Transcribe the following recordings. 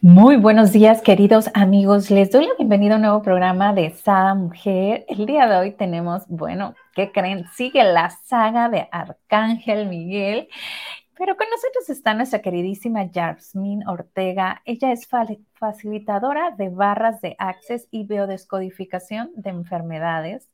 Muy buenos días, queridos amigos. Les doy la bienvenida a un nuevo programa de Sada Mujer. El día de hoy tenemos, bueno, ¿qué creen? Sigue la saga de Arcángel Miguel. Pero con nosotros está nuestra queridísima Yasmin Ortega. Ella es facilitadora de barras de access y biodescodificación de enfermedades.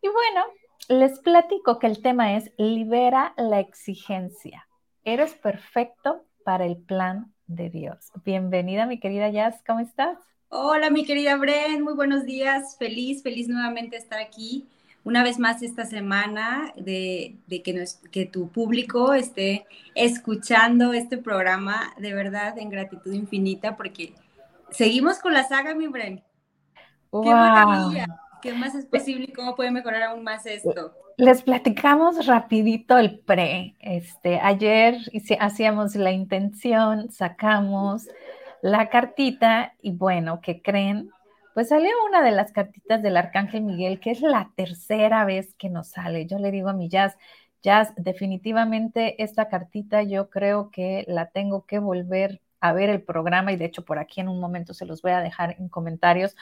Y bueno, les platico que el tema es libera la exigencia. Eres perfecto para el plan de Dios. Bienvenida, mi querida Jazz, ¿cómo estás? Hola, mi querida Bren, muy buenos días. Feliz, feliz nuevamente estar aquí una vez más esta semana de, que, que tu público esté escuchando este programa, de verdad, en gratitud infinita, porque seguimos con la saga, mi Bren. ¡Qué maravilla! ¿Qué más es posible y cómo puede mejorar aún más esto? Les platicamos rapidito el pre. Este, ayer hacíamos la intención, sacamos la cartita y bueno, ¿qué creen? Pues salió una de las cartitas del Arcángel Miguel, que es la tercera vez que nos sale. Yo le digo a mi Jazz, Jazz, definitivamente esta cartita yo creo que la tengo que volver a ver el programa y de hecho por aquí en un momento se los voy a dejar en comentarios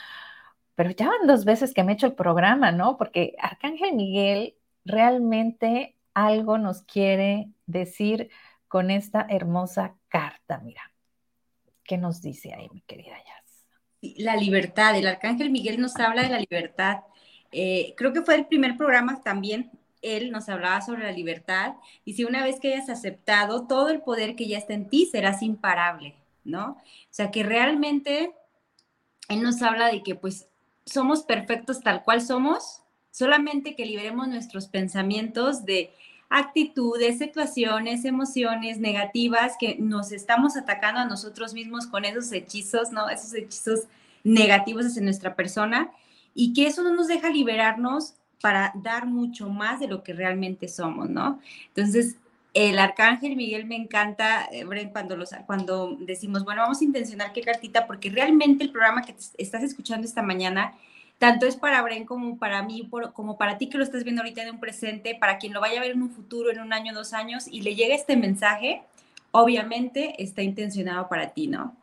pero ya van dos veces que me he hecho el programa, ¿no? Porque Arcángel Miguel realmente algo nos quiere decir con esta hermosa carta, mira. ¿Qué nos dice ahí, mi querida Yas? La libertad, el Arcángel Miguel nos habla de la libertad. Eh, creo que fue el primer programa también, él nos hablaba sobre la libertad. Y si una vez que hayas aceptado todo el poder que ya está en ti, serás imparable, ¿no? O sea, que realmente él nos habla de que pues somos perfectos tal cual somos, solamente que liberemos nuestros pensamientos de actitudes, situaciones, emociones negativas que nos estamos atacando a nosotros mismos con esos hechizos, ¿no? Esos hechizos negativos hacia nuestra persona y que eso no nos deja liberarnos para dar mucho más de lo que realmente somos, ¿no? Entonces, el arcángel Miguel me encanta, eh, Bren, cuando, los, cuando decimos, bueno, vamos a intencionar qué cartita, porque realmente el programa que estás escuchando esta mañana, tanto es para Bren como para mí, como para ti que lo estás viendo ahorita en un presente, para quien lo vaya a ver en un futuro, en un año, dos años, y le llegue este mensaje, obviamente está intencionado para ti, ¿no?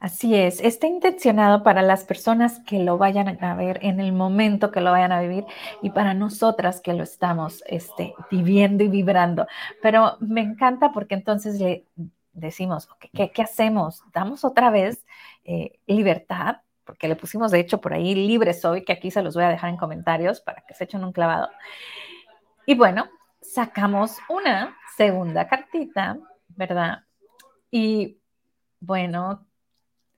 Así es, está intencionado para las personas que lo vayan a ver en el momento que lo vayan a vivir y para nosotras que lo estamos este, viviendo y vibrando. Pero me encanta porque entonces le decimos, ¿qué, qué hacemos? ¿Damos otra vez eh, libertad? Porque le pusimos de hecho por ahí libre soy, que aquí se los voy a dejar en comentarios para que se echen un clavado. Y bueno, sacamos una segunda cartita, ¿verdad? Y bueno,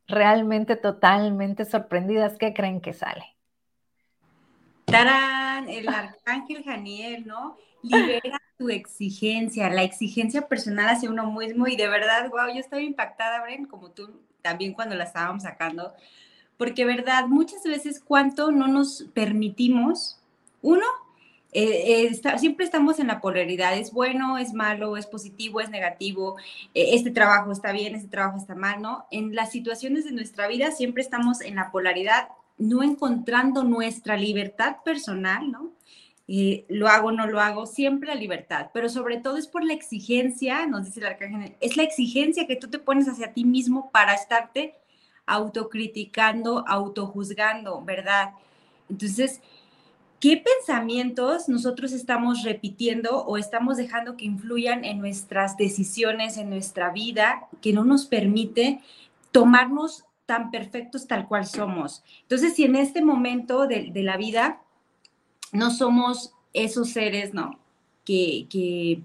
realmente totalmente sorprendidas. ¿Qué creen que sale? ¡Tarán! El arcángel Janiel, ¿no? Libera tu exigencia, la exigencia personal hacia uno mismo y de verdad, wow, yo estaba impactada, Bren, como tú también cuando la estábamos sacando, porque verdad, muchas veces cuánto no nos permitimos, uno, eh, eh, siempre estamos en la polaridad, es bueno, es malo, es positivo, es negativo, eh, este trabajo está bien, este trabajo está mal, ¿no? En las situaciones de nuestra vida siempre estamos en la polaridad, no encontrando nuestra libertad personal, ¿no? lo hago, no lo hago, siempre la libertad, pero sobre todo es por la exigencia, nos dice el arcángel, es la exigencia que tú te pones hacia ti mismo para estarte autocriticando, autojuzgando, ¿verdad? Entonces, ¿Qué pensamientos nosotros estamos repitiendo o estamos dejando que influyan en nuestras decisiones, en nuestra vida, que no nos permite tomarnos tan perfectos tal cual somos? Entonces, si en este momento de, la vida no somos esos seres, ¿no? Que, que,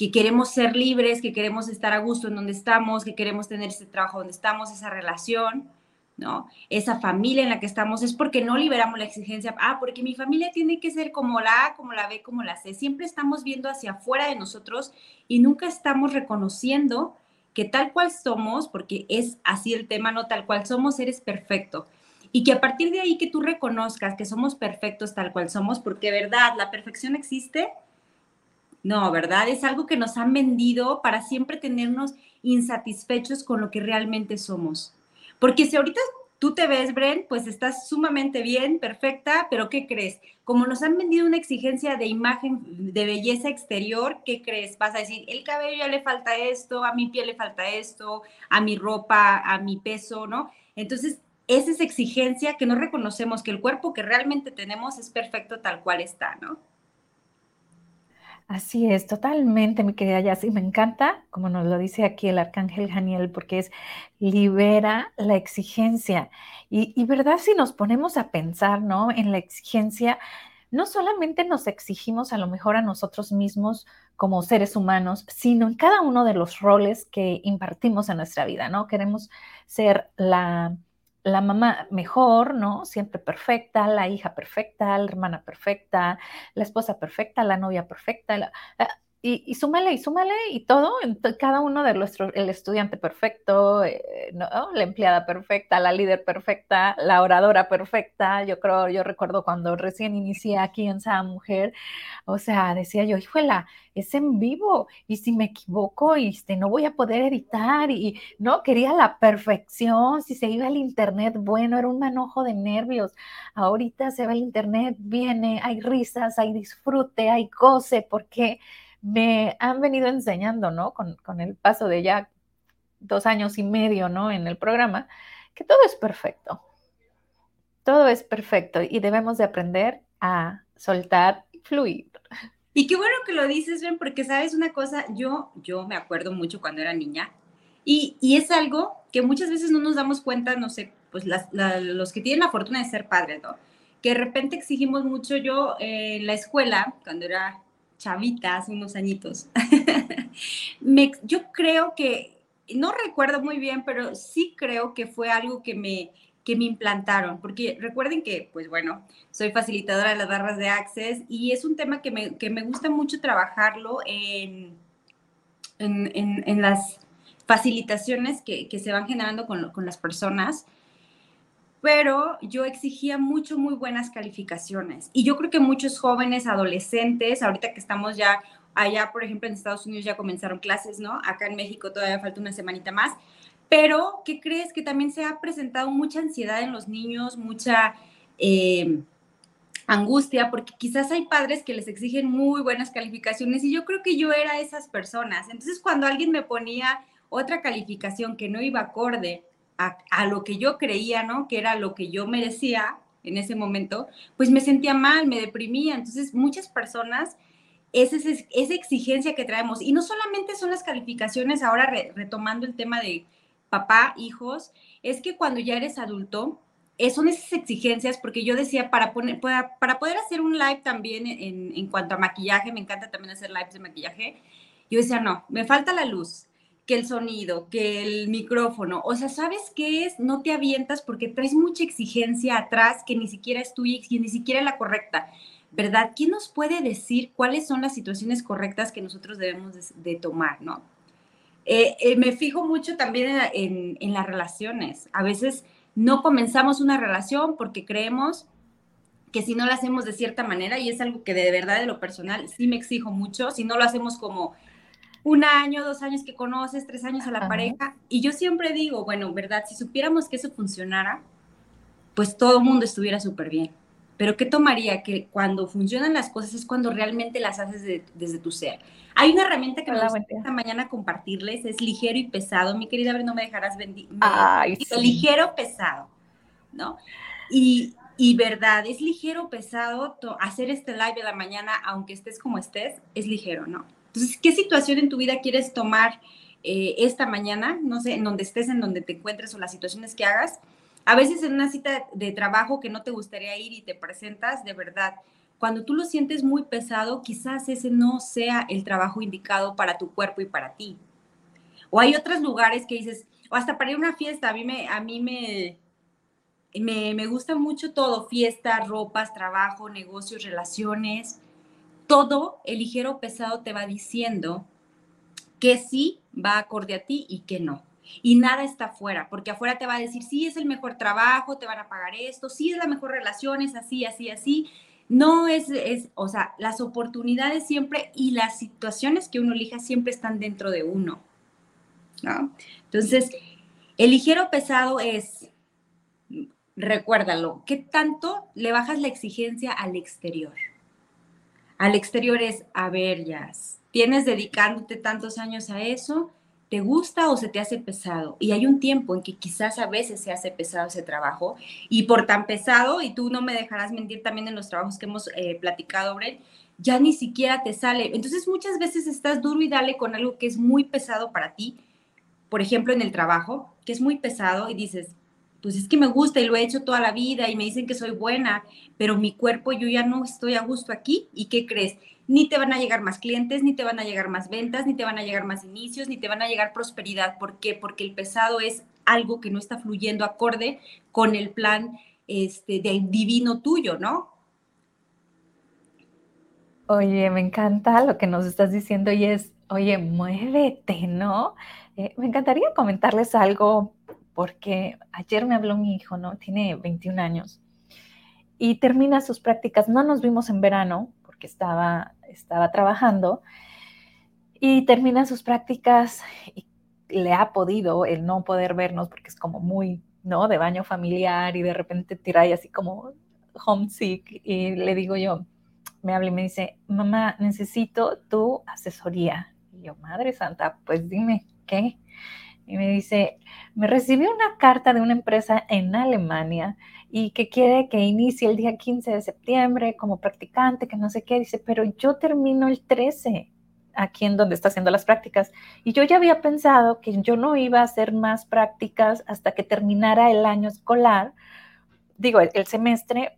que queremos ser libres, que queremos estar a gusto en donde estamos, que queremos tener ese trabajo donde estamos, esa relación, ¿no? Esa familia en la que estamos es porque no liberamos la exigencia, ah, porque mi familia tiene que ser como la A, como la B, como la C. Siempre estamos viendo hacia afuera de nosotros y nunca estamos reconociendo que tal cual somos, porque es así el tema, no tal cual somos, eres perfecto. Y que a partir de ahí que tú reconozcas que somos perfectos tal cual somos, porque verdad, la perfección existe. No, ¿verdad? Es algo que nos han vendido para siempre tenernos insatisfechos con lo que realmente somos. Porque si ahorita tú te ves, Bren, pues estás sumamente bien, perfecta, pero ¿qué crees? Como nos han vendido una exigencia de imagen, de belleza exterior, ¿qué crees? Vas a decir, el cabello ya le falta esto, a mi piel le falta esto, a mi ropa, a mi peso, ¿no? Entonces, esa es exigencia que no reconocemos que el cuerpo que realmente tenemos es perfecto tal cual está, ¿no? Así es, totalmente, mi querida Yassi. Me encanta, como nos lo dice aquí el arcángel Janiel, porque es libera la exigencia. Y, y verdad, si nos ponemos a pensar, ¿no? En la exigencia, no solamente nos exigimos a lo mejor a nosotros mismos como seres humanos, sino en cada uno de los roles que impartimos en nuestra vida, ¿no? Queremos ser la la mamá mejor, ¿no? Siempre perfecta, la hija perfecta, la hermana perfecta, la esposa perfecta, la novia perfecta, ah, y, y, súmale y súmale y todo, cada uno de nuestros, el estudiante perfecto, eh, la empleada perfecta, la líder perfecta, la oradora perfecta. Yo creo, yo recuerdo cuando recién inicié aquí en Sada Mujer, o sea, decía yo, híjola, es en vivo y si me equivoco, y este, no voy a poder editar y no, quería la perfección, si se iba al internet, bueno, era un manojo de nervios. Ahorita se va al internet, viene, hay risas, hay disfrute, hay goce, porque me han venido enseñando, ¿no? Con, el paso de ya dos años y medio, ¿no? En el programa, que todo es perfecto. Todo es perfecto y debemos de aprender a soltar y fluir. Y qué bueno que lo dices, Ben, porque sabes una cosa, yo, yo me acuerdo mucho cuando era niña y, es algo que muchas veces no nos damos cuenta, no sé, pues los que tienen la fortuna de ser padres, ¿no? Que de repente exigimos mucho. Yo en la escuela, cuando era chavita, hace unos añitos. yo creo que, no recuerdo muy bien, pero sí creo que fue algo que me, que me implantaron, porque recuerden que, pues bueno, soy facilitadora de las barras de Access y es un tema que me, que me gusta mucho trabajarlo en, en, en, las facilitaciones que, que, se van generando con, con las personas pero yo exigía mucho, muy buenas calificaciones. Y yo creo que muchos jóvenes, adolescentes, ahorita que estamos ya allá, por ejemplo, en Estados Unidos ya comenzaron clases, ¿no? Acá en México todavía falta una semanita más. Pero, ¿qué crees? Que también se ha presentado mucha ansiedad en los niños, mucha eh, angustia, porque quizás hay padres que les exigen muy buenas calificaciones y yo creo que yo era esas personas. Entonces, cuando alguien me ponía otra calificación que no iba acorde a, lo que yo creía, ¿no? Que era lo que yo merecía en ese momento, pues me sentía mal, me deprimía. Entonces, muchas personas, esa es esa exigencia que traemos. Y no solamente son las calificaciones, ahora retomando el tema de papá, hijos, es que cuando ya eres adulto, eh, son esas exigencias, porque yo decía, para, poner, para, para poder hacer un live también en, en, cuanto a maquillaje, me encanta también hacer lives de maquillaje, yo decía, no, me falta la luz, que el sonido, que el micrófono. O sea, ¿sabes qué es? No te avientas porque traes mucha exigencia atrás que ni siquiera es tuya y ni siquiera es la correcta. ¿Verdad? ¿Quién nos puede decir cuáles son las situaciones correctas que nosotros debemos de, tomar, no? Eh, eh, me fijo mucho también en, en las relaciones. A veces no comenzamos una relación porque creemos que si no lo hacemos de cierta manera, y es algo que de verdad de lo personal sí me exijo mucho, si no lo hacemos como un año, dos años que conoces, tres años a la pareja. Y yo siempre digo, bueno, ¿verdad? Si supiéramos que eso funcionara, pues todo el mundo estuviera súper bien. Pero ¿qué tomaría? Que cuando funcionan las cosas es cuando realmente las haces desde tu ser. Hay una herramienta que me gusta esta mañana compartirles, es ligero y pesado. Mi querida ver, no me dejarás venir. Ligero, pesado, ¿no? Y, y verdad, es ligero, pesado, hacer este live de la mañana, aunque estés como estés, es ligero, ¿no? Entonces, ¿qué situación en tu vida quieres tomar eh, esta mañana? No sé, en donde estés, en donde te encuentres o las situaciones que hagas. A veces en una cita de trabajo que no te gustaría ir y te presentas, de verdad, cuando tú lo sientes muy pesado, quizás ese no sea el trabajo indicado para tu cuerpo y para ti. O hay otros lugares que dices, o hasta para ir a una fiesta, a mí me, a mí me, me, me gusta mucho todo, fiesta, ropas, trabajo, negocios, relaciones todo el ligero pesado te va diciendo que sí va acorde a ti y que no. Y nada está afuera, porque afuera te va a decir, sí, es el mejor trabajo, te van a pagar esto, sí, es la mejor relación, es así, así, así. No es, es, o sea, las oportunidades siempre y las situaciones que uno elija siempre están dentro de uno. ¿no? Entonces, el ligero pesado es, recuérdalo, ¿qué tanto le bajas la exigencia al exterior? Al exterior es, a ver, ya, tienes dedicándote tantos años a eso, ¿te gusta o se te hace pesado? Y hay un tiempo en que quizás a veces se hace pesado ese trabajo y por tan pesado, y tú no me dejarás mentir también en los trabajos que hemos eh, platicado, Brent, ya ni siquiera te sale. Entonces muchas veces estás duro y dale con algo que es muy pesado para ti, por ejemplo en el trabajo, que es muy pesado y dices, pues es que me gusta y lo he hecho toda la vida y me dicen que soy buena, pero mi cuerpo yo ya no estoy a gusto aquí y ¿qué crees? ni te van a llegar más clientes, ni te van a llegar más ventas, ni te van a llegar más inicios, ni te van a llegar prosperidad. ¿Por qué? Porque el pesado es algo que no está fluyendo acorde con el plan este, divino tuyo, ¿no? Oye, me encanta lo que nos estás diciendo y es, oye, muévete, ¿no? Eh, me encantaría comentarles algo porque ayer me habló mi hijo, ¿no? Tiene 21 años y termina sus prácticas. No nos vimos en verano porque estaba estaba trabajando y termina sus prácticas y le ha podido el no poder vernos porque es como muy, ¿no? De baño familiar y de repente tira así como homesick y le digo yo, me habla y me dice, mamá, necesito tu asesoría. Y yo, Madre Santa, pues dime, ¿qué? Y me dice, me recibí una carta de una empresa en Alemania y que quiere que inicie el día 15 de septiembre como practicante, que no sé qué, dice, pero yo termino el 13 aquí en donde está haciendo las prácticas. Y yo ya había pensado que yo no iba a hacer más prácticas hasta que terminara el año escolar, digo, el, semestre,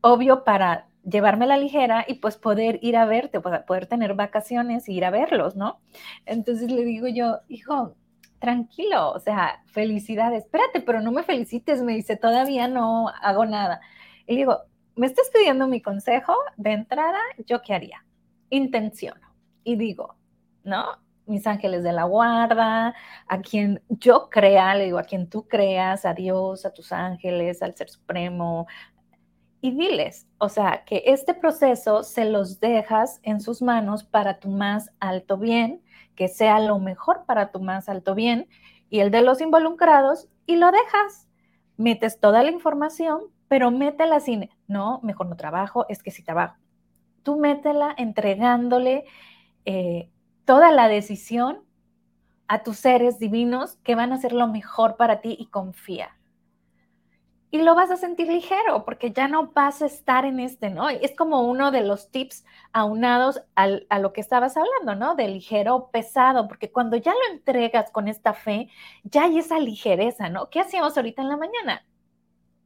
obvio para llevarme la ligera y pues poder ir a verte, poder tener vacaciones e ir a verlos, ¿no? Entonces le digo yo, hijo, tranquilo, o sea, felicidades, espérate, pero no me felicites, me dice, todavía no hago nada. Y digo, me estás pidiendo mi consejo de entrada, ¿yo qué haría? Intenciono. Y digo, ¿no? Mis ángeles de la guarda, a quien yo crea, le digo, a quien tú creas, a Dios, a tus ángeles, al Ser Supremo, y diles, o sea, que este proceso se los dejas en sus manos para tu más alto bien sea lo mejor para tu más alto bien y el de los involucrados y lo dejas. Metes toda la información, pero métela sin, no, mejor no trabajo, es que si trabajo. Tú métela entregándole eh, toda la decisión a tus seres divinos que van a ser lo mejor para ti y confía y lo vas a sentir ligero porque ya no vas a estar en este, ¿no? Es como uno de los tips aunados a lo que estabas hablando, ¿no? De ligero pesado, porque cuando ya lo entregas con esta fe, ya hay esa ligereza, ¿no? ¿Qué hacíamos ahorita en la mañana?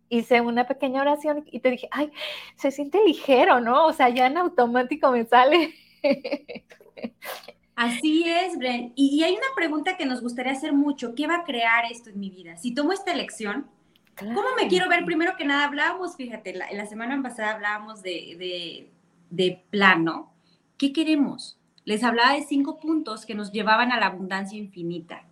Hice una pequeña oración y te dije, ay, se siente ligero, ¿no? O sea, ya en automático me sale. Así es, Bren. Y, y hay una pregunta que nos gustaría hacer mucho. ¿Qué va a crear esto en mi vida? Si tomo esta elección, ¿Cómo me quiero ver? Primero que nada, hablábamos, fíjate, la, la semana pasada hablábamos de, de, de plano. ¿Qué queremos? Les hablaba de cinco puntos que nos llevaban a la abundancia infinita.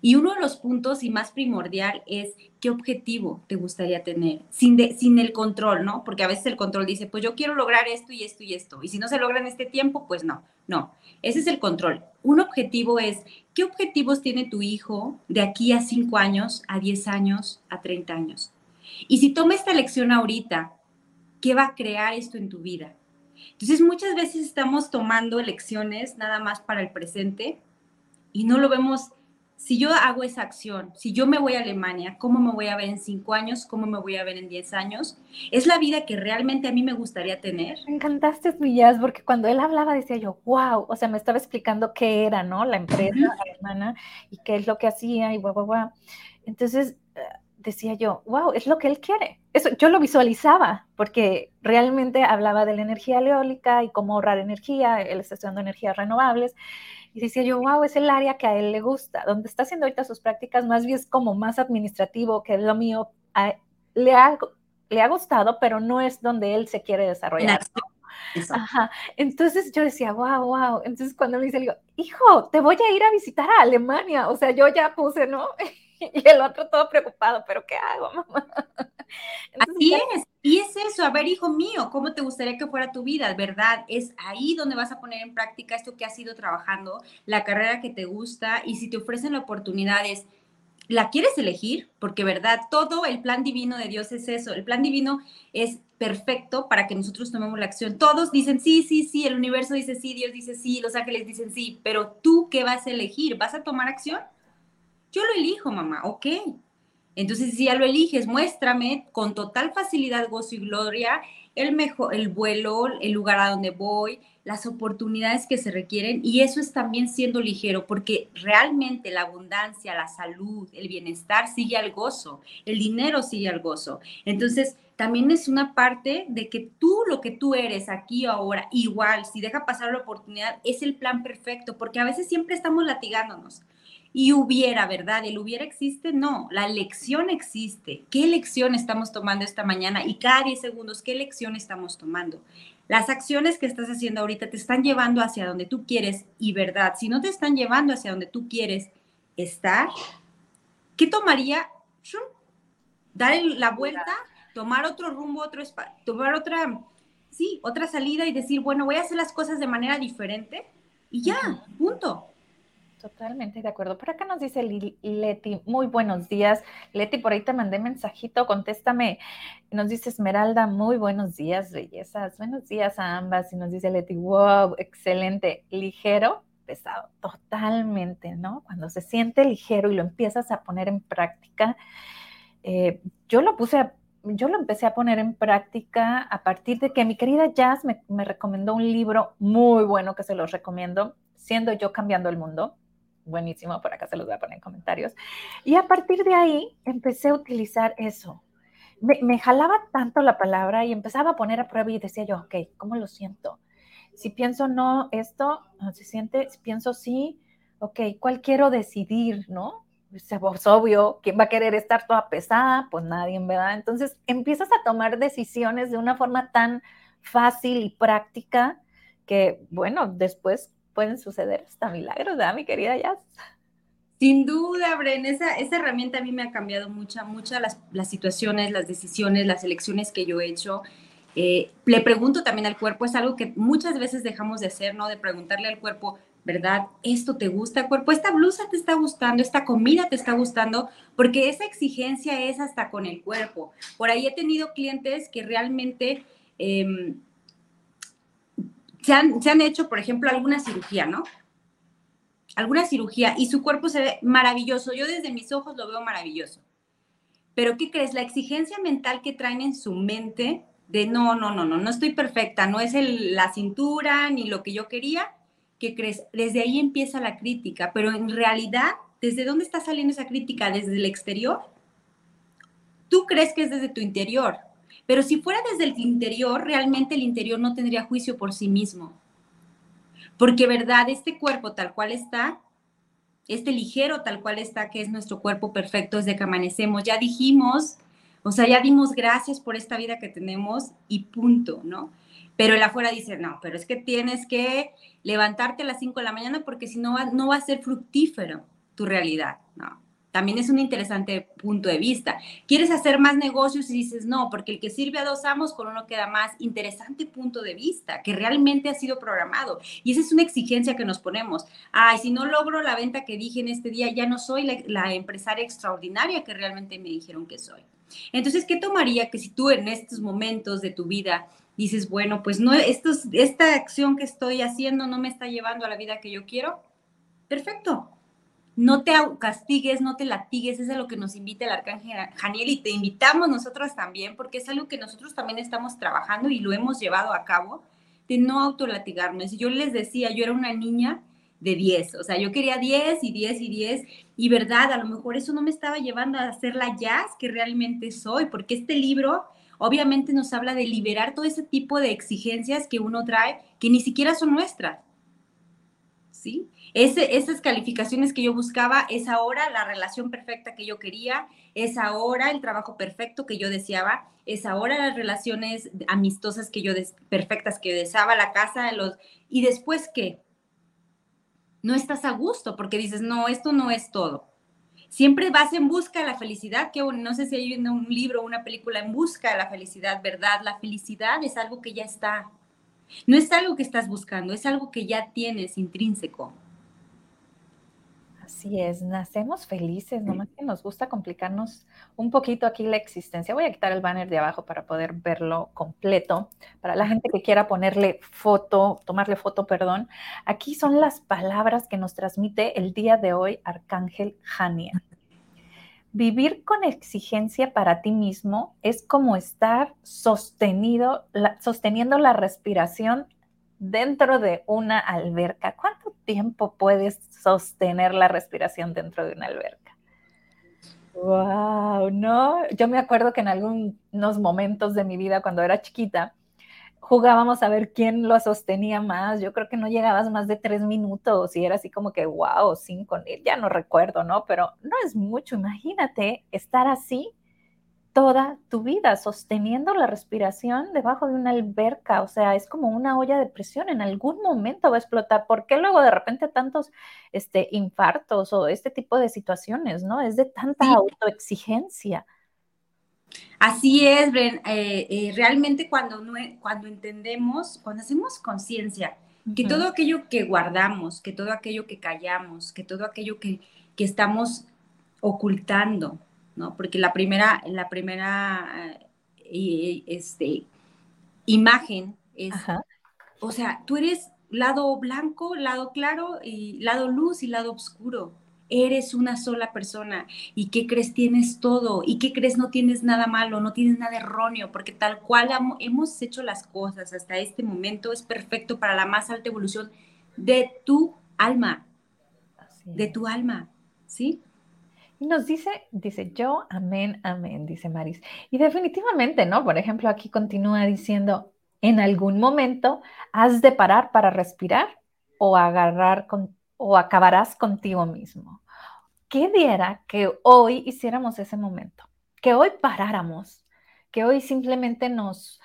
Y uno de los puntos y más primordial es qué objetivo te gustaría tener, sin, sin el control, ¿no? Porque a veces el control dice, pues yo quiero lograr esto y esto y esto, y si no se logra en este tiempo, pues no, no, ese es el control. Un objetivo es, ¿qué objetivos tiene tu hijo de aquí a 5 años, a 10 años, a 30 años? Y si toma esta lección ahorita, ¿qué va a crear esto en tu vida? Entonces muchas veces estamos tomando elecciones nada más para el presente y no lo vemos si yo hago esa acción, si yo me voy a Alemania, ¿cómo me voy a ver en cinco años? ¿Cómo me voy a ver en diez años? ¿Es la vida que realmente a mí me gustaría tener? Me encantaste, Millas, porque cuando él hablaba decía yo, wow, o sea, me estaba explicando qué era, ¿no? La empresa alemana y qué es lo que hacía y guau, guau, guau. Entonces eh, decía yo, wow, es lo que él quiere. Eso yo lo visualizaba porque realmente hablaba de la energía eólica y cómo ahorrar energía, él está estudiando energías renovables. Y decía yo, wow, es el área que a él le gusta. Donde está haciendo ahorita sus prácticas, más bien es como más administrativo, que es lo mío. le, ha, le ha gustado, pero no es donde él se quiere desarrollar. Ajá. Entonces yo decía, wow, wow. Entonces cuando me dice, le digo, hijo, te voy a ir a visitar a Alemania. O sea, yo ya puse, ¿no? y el otro todo preocupado, pero ¿qué hago, mamá? Así es, y es eso, a ver, hijo mío, ¿cómo te gustaría que fuera tu vida? ¿Verdad? Es ahí donde vas a poner en práctica esto que has ido trabajando, la carrera que te gusta, y si te ofrecen la oportunidad es, ¿la quieres elegir? Porque, ¿verdad? Todo el plan divino de Dios es eso, el plan divino es perfecto para que nosotros tomemos la acción. Todos dicen sí, sí, sí, el universo dice sí, Dios dice sí, los ángeles dicen sí, pero tú qué vas a elegir? ¿Vas a tomar acción? Yo lo elijo, mamá, ok. Entonces, si ya lo eliges, muéstrame con total facilidad, gozo y gloria el mejor, el vuelo, el lugar a donde voy, las oportunidades que se requieren y eso es también siendo ligero porque realmente la abundancia, la salud, el bienestar sigue al gozo, el dinero sigue al gozo. Entonces, también es una parte de que tú lo que tú eres aquí ahora, igual, si deja pasar la oportunidad, es el plan perfecto, porque a veces siempre estamos latigándonos y hubiera, ¿verdad? ¿El hubiera existe? No, la elección existe. ¿Qué elección estamos tomando esta mañana? Y cada 10 segundos, ¿qué elección estamos tomando? Las acciones que estás haciendo ahorita te están llevando hacia donde tú quieres y, ¿verdad? Si no te están llevando hacia donde tú quieres estar, ¿qué tomaría? Dar la vuelta, tomar otro rumbo, otro tomar otra, sí, otra salida y decir, bueno, voy a hacer las cosas de manera diferente y ya, punto. Totalmente de acuerdo. Por acá nos dice Leti, muy buenos días. Leti, por ahí te mandé mensajito, contéstame. Nos dice Esmeralda, muy buenos días, bellezas. Buenos días a ambas. Y nos dice Leti, wow, excelente, ligero, pesado, totalmente, ¿no? Cuando se siente ligero y lo empiezas a poner en práctica, eh, yo lo puse yo lo empecé a poner en práctica a partir de que mi querida Jazz me, me recomendó un libro muy bueno que se los recomiendo, siendo yo cambiando el mundo buenísimo, por acá se los voy a poner en comentarios. Y a partir de ahí empecé a utilizar eso. Me, jalaba tanto la palabra y empezaba a poner a prueba y decía yo, ok, ¿cómo lo siento? Si pienso no, esto no se siente, si pienso sí, ok, ¿cuál quiero decidir, no? Es obvio, ¿quién va a querer estar toda pesada? Pues nadie, ¿verdad? Entonces empiezas a tomar decisiones de una forma tan fácil y práctica que, bueno, después pueden suceder hasta milagros, ¿verdad, mi querida Jazz? Sin duda, Bren, esa, herramienta a mí me ha cambiado mucha, muchas las, situaciones, las decisiones, las elecciones que yo he hecho. Eh, le pregunto también al cuerpo, es algo que muchas veces dejamos de hacer, ¿no? De preguntarle al cuerpo, ¿verdad? ¿Esto te gusta, cuerpo? ¿Esta blusa te está gustando? ¿Esta comida te está gustando? Porque esa exigencia es hasta con el cuerpo. Por ahí he tenido clientes que realmente... Eh, se han, hecho, por ejemplo, alguna cirugía, ¿no? Alguna cirugía y su cuerpo se ve maravilloso. Yo desde mis ojos lo veo maravilloso. Pero ¿qué crees? La exigencia mental que traen en su mente de no, no, no, no, no estoy perfecta, no es la cintura ni lo que yo quería, ¿qué crees? Desde ahí empieza la crítica, pero en realidad, ¿desde dónde está saliendo esa crítica? ¿Desde el exterior? Tú crees que es desde tu interior, pero si fuera desde el interior, realmente el interior no tendría juicio por sí mismo. Porque, ¿verdad? Este cuerpo tal cual está, este ligero tal cual está, que es nuestro cuerpo perfecto desde que amanecemos, ya dijimos, o sea, ya dimos gracias por esta vida que tenemos y punto, ¿no? Pero el afuera dice, no, pero es que tienes que levantarte a las 5 de la mañana porque si no, no va a ser fructífero tu realidad, ¿no? También es un interesante punto de vista. ¿Quieres hacer más negocios y dices no? Porque el que sirve a dos amos con uno queda más. Interesante punto de vista que realmente ha sido programado. Y esa es una exigencia que nos ponemos. Ay, si no logro la venta que dije en este día, ya no soy la, empresaria extraordinaria que realmente me dijeron que soy. Entonces, ¿qué tomaría que si tú en estos momentos de tu vida dices, bueno, pues no, esta acción que estoy haciendo no me está llevando a la vida que yo quiero? Perfecto, no te castigues, no te latigues, es a lo que nos invita el arcángel Janiel y te invitamos nosotros también, porque es algo que nosotros también estamos trabajando y lo hemos llevado a cabo, de no autolatigarnos. Yo les decía, yo era una niña de 10, o sea, yo quería 10 y 10 y 10, y verdad, a lo mejor eso no me estaba llevando a ser la jazz que realmente soy, porque este libro obviamente nos habla de liberar todo ese tipo de exigencias que uno trae que ni siquiera son nuestras ¿sí? Esas calificaciones que yo buscaba es ahora la relación perfecta que yo quería, es ahora el trabajo perfecto que yo deseaba, es ahora las relaciones amistosas que yo perfectas que yo deseaba, la casa, los y después qué? No estás a gusto porque dices, "No, esto no es todo." Siempre vas en busca de la felicidad, que no sé si hay un libro o una película en busca de la felicidad, ¿verdad? La felicidad es algo que ya está. No es algo que estás buscando, es algo que ya tienes intrínseco. Así es, nacemos felices, nomás que nos gusta complicarnos un poquito aquí la existencia. Voy a quitar el banner de abajo para poder verlo completo. Para la gente que quiera ponerle foto, tomarle foto, perdón, aquí son las palabras que nos transmite el día de hoy Arcángel Jania. Vivir con exigencia para ti mismo es como estar sostenido, sosteniendo la respiración dentro de una alberca. ¿Cuánto tiempo puedes sostener la respiración dentro de una alberca? Wow, no, yo me acuerdo que en algunos momentos de mi vida cuando era chiquita, jugábamos a ver quién lo sostenía más. Yo creo que no llegabas más de tres minutos y era así como que, wow, cinco, ya no recuerdo, ¿no? Pero no es mucho. Imagínate estar así toda tu vida, sosteniendo la respiración debajo de una alberca, o sea, es como una olla de presión, en algún momento va a explotar. ¿Por qué luego de repente tantos este, infartos o este tipo de situaciones, no? Es de tanta autoexigencia. Así es, Bren. Eh, eh, realmente cuando, no, cuando entendemos, cuando hacemos conciencia que todo aquello que guardamos, que todo aquello que callamos, que todo aquello que, que estamos ocultando, ¿no? Porque la primera, la primera eh, este, imagen es, o sea, tú eres lado blanco, lado claro, y lado luz y lado oscuro. Eres una sola persona. ¿Y qué crees? Tienes todo. ¿Y qué crees? No tienes nada malo, no tienes nada erróneo, porque tal cual hemos hecho las cosas hasta este momento es perfecto para la más alta evolución de tu alma. De tu alma. ¿Sí? Nos dice, dice yo, amén, amén, dice Maris. Y definitivamente, ¿no? Por ejemplo, aquí continúa diciendo, en algún momento has de parar para respirar o agarrar con, o acabarás contigo mismo. ¿Qué diera que hoy hiciéramos ese momento? Que hoy paráramos, que hoy simplemente nos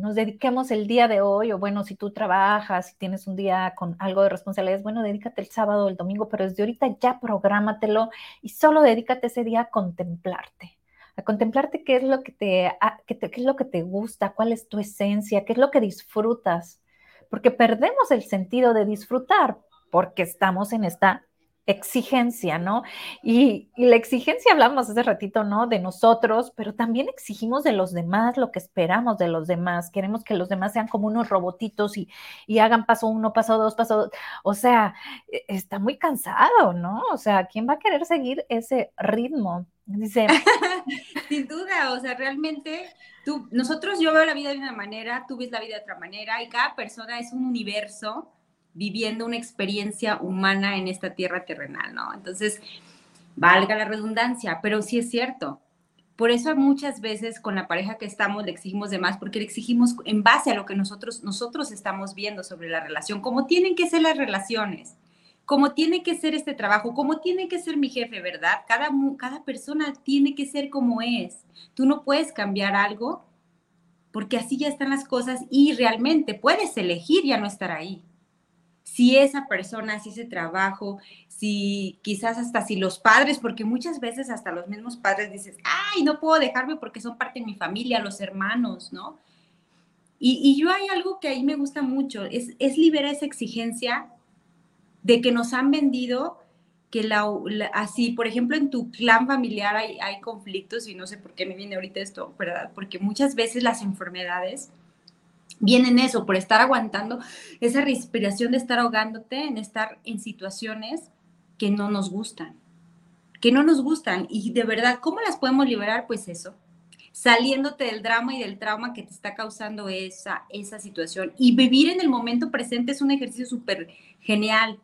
nos dediquemos el día de hoy, o bueno, si tú trabajas, si tienes un día con algo de responsabilidades, bueno, dedícate el sábado o el domingo, pero desde ahorita ya prográmatelo y solo dedícate ese día a contemplarte, a contemplarte qué es lo que te, qué, qué es lo que te gusta, cuál es tu esencia, qué es lo que disfrutas, porque perdemos el sentido de disfrutar porque estamos en esta exigencia, ¿no? Y, la exigencia hablamos hace ratito, ¿no? De nosotros, pero también exigimos de los demás lo que esperamos de los demás. Queremos que los demás sean como unos robotitos y, hagan paso uno, paso dos, paso dos. O sea, e, está muy cansado, ¿no? O sea, ¿quién va a querer seguir ese ritmo? Dice. Sin duda, o sea, realmente tú, nosotros, yo veo la vida de una manera, tú ves la vida de otra manera y cada persona es un universo viviendo una experiencia humana en esta tierra terrenal, ¿no? Entonces, valga la redundancia, pero sí es cierto. Por eso muchas veces con la pareja que estamos le exigimos de más, porque le exigimos en base a lo que nosotros, nosotros estamos viendo sobre la relación, cómo tienen que ser las relaciones, cómo tiene que ser este trabajo, cómo tiene que ser mi jefe, ¿verdad? Cada, cada persona tiene que ser como es. Tú no puedes cambiar algo porque así ya están las cosas y realmente puedes elegir ya no estar ahí si esa persona, si ese trabajo, si quizás hasta si los padres, porque muchas veces hasta los mismos padres dices, ay, no puedo dejarme porque son parte de mi familia, los hermanos, ¿no? Y, yo hay algo que ahí me gusta mucho, es, es liberar esa exigencia de que nos han vendido que la, así, por ejemplo, en tu clan familiar hay, hay conflictos y no sé por qué me viene ahorita esto, ¿verdad? Porque muchas veces las enfermedades vienen eso, por estar aguantando esa respiración de estar ahogándote, en estar en situaciones que no nos gustan, que no nos gustan. Y de verdad, ¿cómo las podemos liberar? Pues eso, saliéndote del drama y del trauma que te está causando esa, esa situación. Y vivir en el momento presente es un ejercicio súper genial.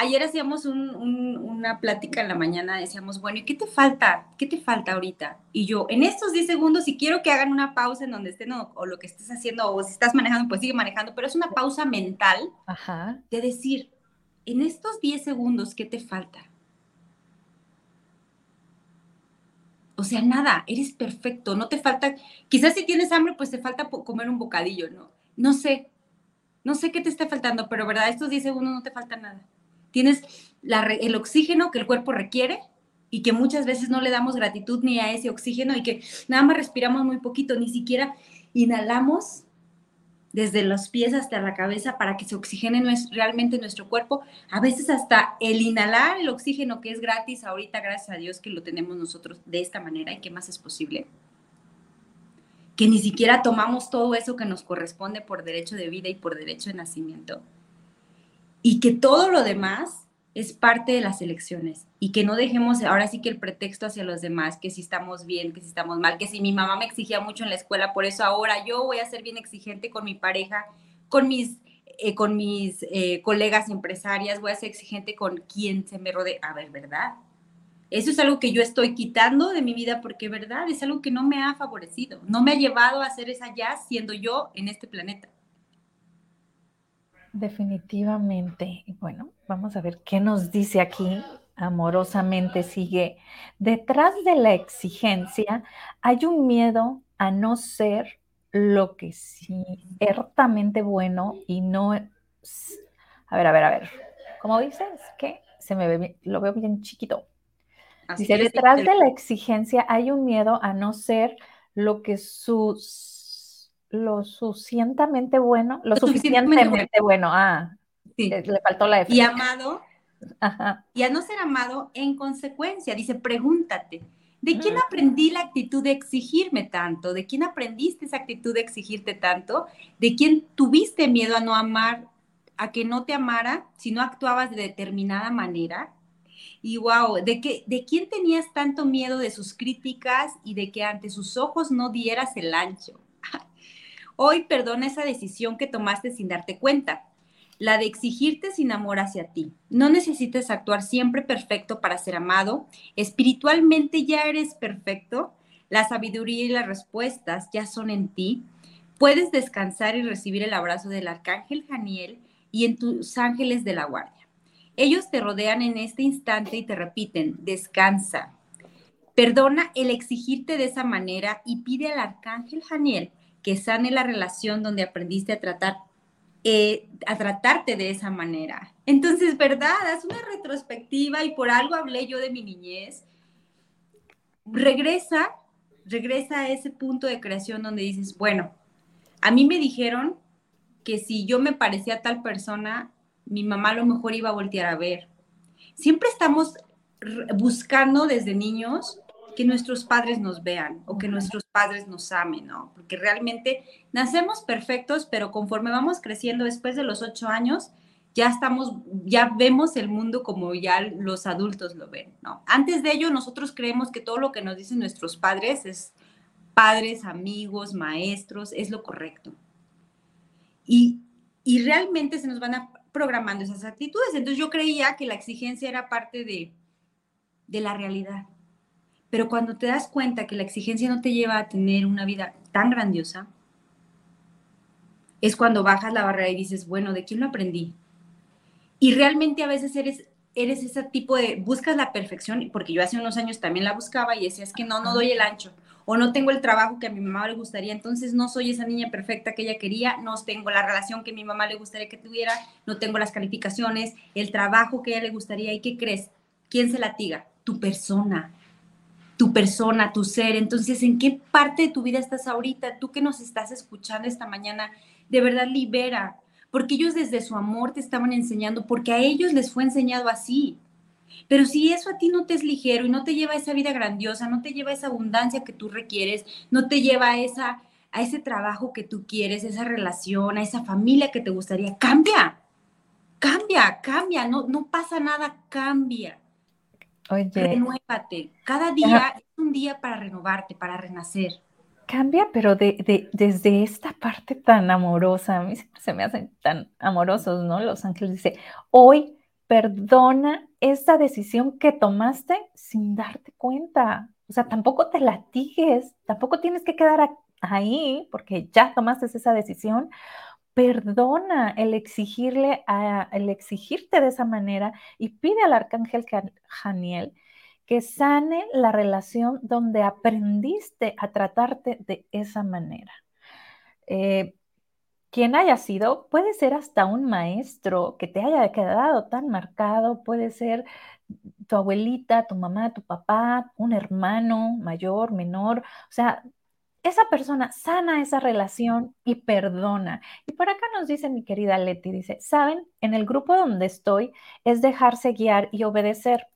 Ayer hacíamos una plática en la mañana, decíamos, bueno, ¿y qué te falta? ¿Qué te falta ahorita? Y yo, en estos 10 segundos, si quiero que hagan una pausa en donde estén o, lo que estés haciendo, o si estás manejando, pues sigue manejando, pero es una pausa mental de decir, en estos 10 segundos, ¿qué te falta? O sea, nada, eres perfecto, no te falta, quizás si tienes hambre, pues te falta comer un bocadillo, ¿no? No sé, no sé qué te está faltando, pero verdad, estos 10 segundos no te falta nada. Tienes el oxígeno que el cuerpo requiere y que muchas veces no le damos gratitud ni a ese oxígeno y que nada más respiramos muy poquito, ni siquiera inhalamos desde los pies hasta la cabeza para que se oxigene realmente nuestro cuerpo. A veces hasta el inhalar el oxígeno que es gratis, ahorita gracias a Dios que lo tenemos nosotros de esta manera y qué más es posible. Que ni siquiera tomamos todo eso que nos corresponde por derecho de vida y por derecho de nacimiento. Y que todo lo demás es parte de las elecciones y que no dejemos ahora sí que el pretexto hacia los demás, que si estamos bien, que si estamos mal, que si mi mamá me exigía mucho en la escuela, por eso ahora yo voy a ser bien exigente con mi pareja, con mis, eh, con mis eh, colegas empresarias, voy a ser exigente con quien se me rodee. A ver, ¿verdad? Eso es algo que yo estoy quitando de mi vida porque, ¿verdad? Es algo que no me ha favorecido, no me ha llevado a hacer esa ya siendo yo en este planeta. Definitivamente. Bueno, vamos a ver qué nos dice aquí. Amorosamente sigue. Detrás de la exigencia hay un miedo a no ser lo que ciertamente bueno y no... A ver, a ver, a ver. ¿Cómo dices? Que se me ve lo veo bien chiquito. dice, detrás de la exigencia hay un miedo a no ser lo que sus lo suficientemente bueno, lo, suficientemente, bueno. ah, sí. le faltó la F. Y amado, y a no ser amado en consecuencia, dice, pregúntate, ¿de quién aprendí la actitud de exigirme tanto? ¿De quién aprendiste esa actitud de exigirte tanto? ¿De quién tuviste miedo a no amar, a que no te amara si no actuabas de determinada manera? Y wow, ¿de, qué, ¿de quién tenías tanto miedo de sus críticas y de que ante sus ojos no dieras el ancho? Hoy perdona esa decisión que tomaste sin darte cuenta, la de exigirte sin amor hacia ti. No necesitas actuar siempre perfecto para ser amado. Espiritualmente ya eres perfecto. La sabiduría y las respuestas ya son en ti. Puedes descansar y recibir el abrazo del arcángel Janiel y en tus ángeles de la guardia. Ellos te rodean en este instante y te repiten, descansa. Perdona el exigirte de esa manera y pide al arcángel Janiel que sane la relación donde aprendiste a tratar eh, a tratarte de esa manera. Entonces, ¿verdad? Haz una retrospectiva y por algo hablé yo de mi niñez. Regresa, regresa a ese punto de creación donde dices, bueno, a mí me dijeron que si yo me parecía tal persona, mi mamá a lo mejor iba a voltear a ver. Siempre estamos buscando desde niños que nuestros padres nos vean o que nuestros padres nos amen, ¿no? Porque realmente nacemos perfectos, pero conforme vamos creciendo después de los ocho años, ya estamos, ya vemos el mundo como ya los adultos lo ven, ¿no? Antes de ello, nosotros creemos que todo lo que nos dicen nuestros padres es padres, amigos, maestros, es lo correcto. Y, y realmente se nos van a programando esas actitudes. Entonces yo creía que la exigencia era parte de, de la realidad. Pero cuando te das cuenta que la exigencia no te lleva a tener una vida tan grandiosa, es cuando bajas la barrera y dices, bueno, ¿de quién lo aprendí? Y realmente a veces eres, eres ese tipo de, buscas la perfección, porque yo hace unos años también la buscaba y decía, es que no, no doy el ancho, o no tengo el trabajo que a mi mamá le gustaría, entonces no soy esa niña perfecta que ella quería, no tengo la relación que a mi mamá le gustaría que tuviera, no tengo las calificaciones, el trabajo que a ella le gustaría, ¿y qué crees? ¿Quién se latiga? Tu persona, tu persona, tu ser. Entonces, ¿en qué parte de tu vida estás ahorita? Tú que nos estás escuchando esta mañana, de verdad libera, porque ellos desde su amor te estaban enseñando, porque a ellos les fue enseñado así. Pero si eso a ti no te es ligero y no te lleva a esa vida grandiosa, no te lleva a esa abundancia que tú requieres, no te lleva a, esa, a ese trabajo que tú quieres, esa relación, a esa familia que te gustaría, cambia, cambia, cambia, no, no pasa nada, cambia. Oye. Renuévate. Cada día es un día para renovarte, para renacer. Cambia, pero de, desde esta parte tan amorosa, a mí siempre se me hacen tan amorosos, ¿no? Los ángeles dice, hoy perdona esa decisión que tomaste sin darte cuenta. O sea, tampoco te latigues, tampoco tienes que quedar ahí porque ya tomaste esa decisión, perdona el exigirle a, el exigirte de esa manera y pide al arcángel Janiel que sane la relación donde aprendiste a tratarte de esa manera. Eh, quien haya sido, puede ser hasta un maestro que te haya quedado tan marcado, puede ser tu abuelita, tu mamá, tu papá, un hermano mayor, menor, o sea, esa persona sana esa relación y perdona. Y por acá nos dice mi querida Leti, dice, saben, en el grupo donde estoy es dejarse guiar y obedecer,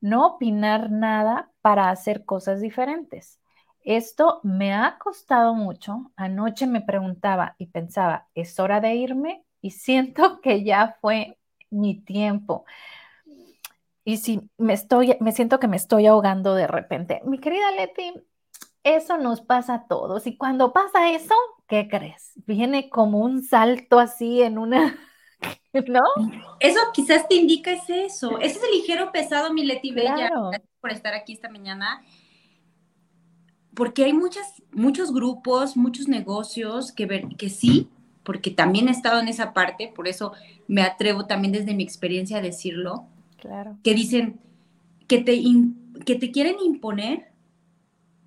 no opinar nada para hacer cosas diferentes. Esto me ha costado mucho. Anoche me preguntaba y pensaba, ¿es hora de irme? Y siento que ya fue mi tiempo. Y si me estoy, me siento que me estoy ahogando de repente. Mi querida Leti, eso nos pasa a todos. Y cuando pasa eso, ¿qué crees? Viene como un salto así en una, ¿no? Eso quizás te indica es eso. Ese es el ligero pesado, mi Leti Bella. Gracias por estar aquí esta mañana. Porque hay muchas, muchos grupos, muchos negocios que, ver, que sí, porque también he estado en esa parte, por eso me atrevo también desde mi experiencia a decirlo. Claro. Que dicen que te, que te quieren imponer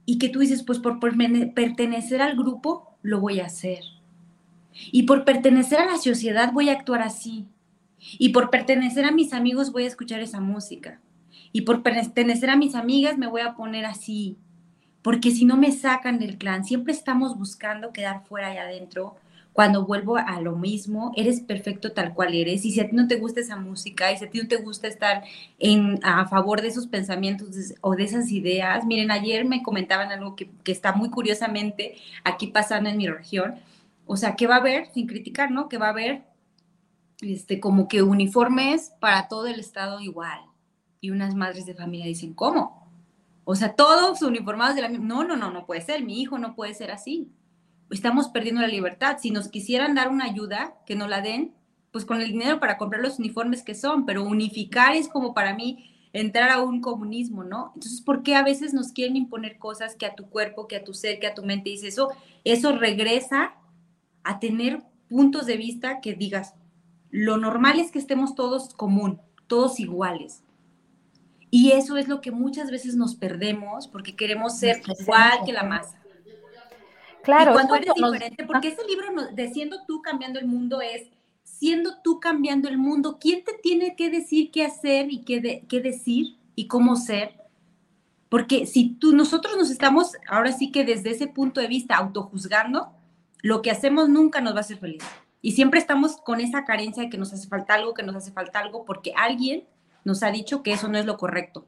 y que tú dices, pues por, pertenecer al grupo lo voy a hacer. Y por pertenecer a la sociedad voy a actuar así. Y por pertenecer a mis amigos voy a escuchar esa música. Y por pertenecer a mis amigas me voy a poner así. Porque si no me sacan del clan, siempre estamos buscando quedar fuera y adentro cuando vuelvo a lo mismo, eres perfecto tal cual eres. Y si a ti no te gusta esa música, y si a ti no te gusta estar en, a favor de esos pensamientos o de esas ideas, miren, ayer me comentaban algo que, está muy curiosamente aquí pasando en mi región. O sea, ¿qué va a haber? Sin criticar, ¿no? Que va a haber este, como que uniformes para todo el estado igual. Y unas madres de familia dicen, ¿cómo? O sea, todos uniformados de la misma. No, no, no, no puede ser. Mi hijo no puede ser así estamos perdiendo la libertad. Si nos quisieran dar una ayuda, que nos la den, pues con el dinero para comprar los uniformes que son, pero unificar es como para mí entrar a un comunismo, ¿no? Entonces, ¿por qué a veces nos quieren imponer cosas que a tu cuerpo, que a tu ser, que a tu mente dice eso? Eso regresa a tener puntos de vista que digas, lo normal es que estemos todos común, todos iguales. Y eso es lo que muchas veces nos perdemos porque queremos ser igual que la masa. Claro. Y cuando eres diferente, porque ese libro de Siendo tú cambiando el mundo es siendo tú cambiando el mundo, ¿quién te tiene que decir qué hacer y qué, qué decir y cómo ser? Porque si tú, nosotros nos estamos, ahora sí que desde ese punto de vista, autojuzgando, lo que hacemos nunca nos va a hacer feliz. Y siempre estamos con esa carencia de que nos hace falta algo, que nos hace falta algo, porque alguien nos ha dicho que eso no es lo correcto.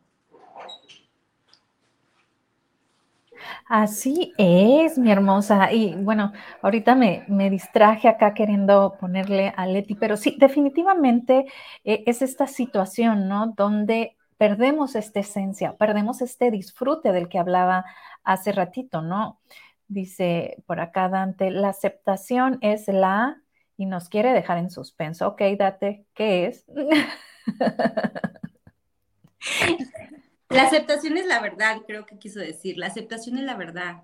Así es, mi hermosa. Y bueno, ahorita me, distraje acá queriendo ponerle a Leti, pero sí, definitivamente eh, es esta situación, ¿no? Donde perdemos esta esencia, perdemos este disfrute del que hablaba hace ratito, ¿no? Dice por acá Dante, la aceptación es la y nos quiere dejar en suspenso. Ok, date, ¿qué es? La aceptación es la verdad, creo que quiso decir. La aceptación es la verdad.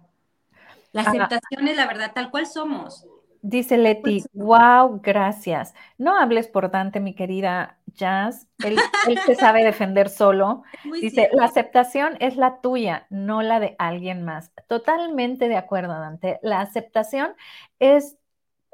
La aceptación es la verdad, tal cual somos. Dice Leti, wow, gracias. No hables por Dante, mi querida Jazz. Él, se sabe defender solo. Dice, la aceptación es la tuya, no la de alguien más. Totalmente de acuerdo, Dante. La aceptación es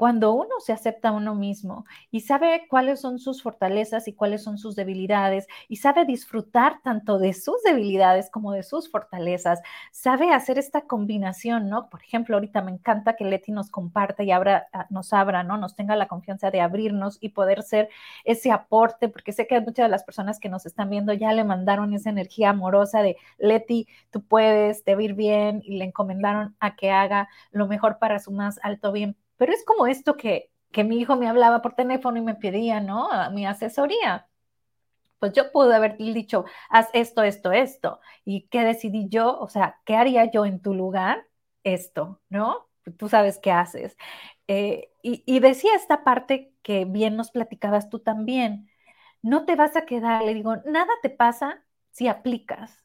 cuando uno se acepta a uno mismo y sabe cuáles son sus fortalezas y cuáles son sus debilidades y sabe disfrutar tanto de sus debilidades como de sus fortalezas, sabe hacer esta combinación, ¿no? Por ejemplo, ahorita me encanta que Leti nos comparta y abra, ah, nos abra, ¿no? Nos tenga la confianza de abrirnos y poder ser ese aporte, porque sé que muchas de las personas que nos están viendo ya le mandaron esa energía amorosa de Leti, tú puedes, te ir bien y le encomendaron a que haga lo mejor para su más alto bien pero es como esto que, mi hijo me hablaba por teléfono y me pedía, ¿no? Mi asesoría. Pues yo pude haber dicho, haz esto, esto, esto. ¿Y qué decidí yo? O sea, ¿qué haría yo en tu lugar? Esto, ¿no? Tú sabes qué haces. Eh, y, y decía esta parte que bien nos platicabas tú también. No te vas a quedar, le digo, nada te pasa si aplicas.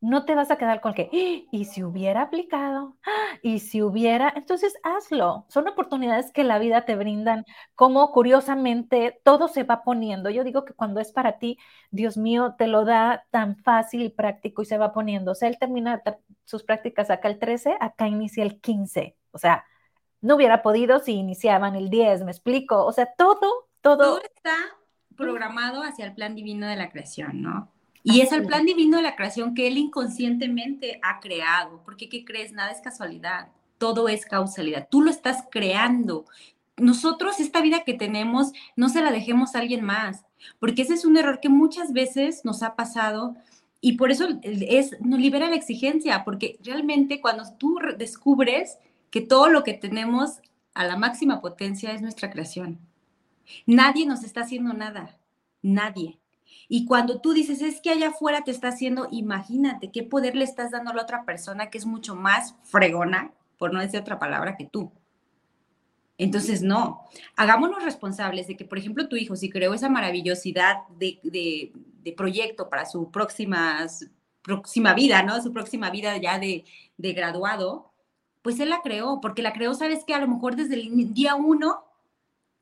No te vas a quedar con que, ¡Ah! y si hubiera aplicado, ¡Ah! y si hubiera, entonces hazlo. Son oportunidades que la vida te brindan, como curiosamente todo se va poniendo. Yo digo que cuando es para ti, Dios mío, te lo da tan fácil y práctico y se va poniendo. O sea, él termina sus prácticas acá el 13, acá inicia el 15. O sea, no hubiera podido si iniciaban el 10, me explico. O sea, todo, todo. Todo está programado hacia el plan divino de la creación, ¿no? Y es el plan divino de la creación que él inconscientemente ha creado, porque ¿qué crees? Nada es casualidad, todo es causalidad, tú lo estás creando. Nosotros esta vida que tenemos no se la dejemos a alguien más, porque ese es un error que muchas veces nos ha pasado y por eso es, nos libera la exigencia, porque realmente cuando tú descubres que todo lo que tenemos a la máxima potencia es nuestra creación, nadie nos está haciendo nada, nadie. Y cuando tú dices, es que allá afuera te está haciendo, imagínate qué poder le estás dando a la otra persona que es mucho más fregona, por no decir otra palabra, que tú. Entonces, no, hagámonos responsables de que, por ejemplo, tu hijo, si creó esa maravillosidad de, proyecto para su próxima, próxima vida, ¿no? Su próxima vida ya de, de graduado, pues él la creó, porque la creó, sabes que a lo mejor desde el día uno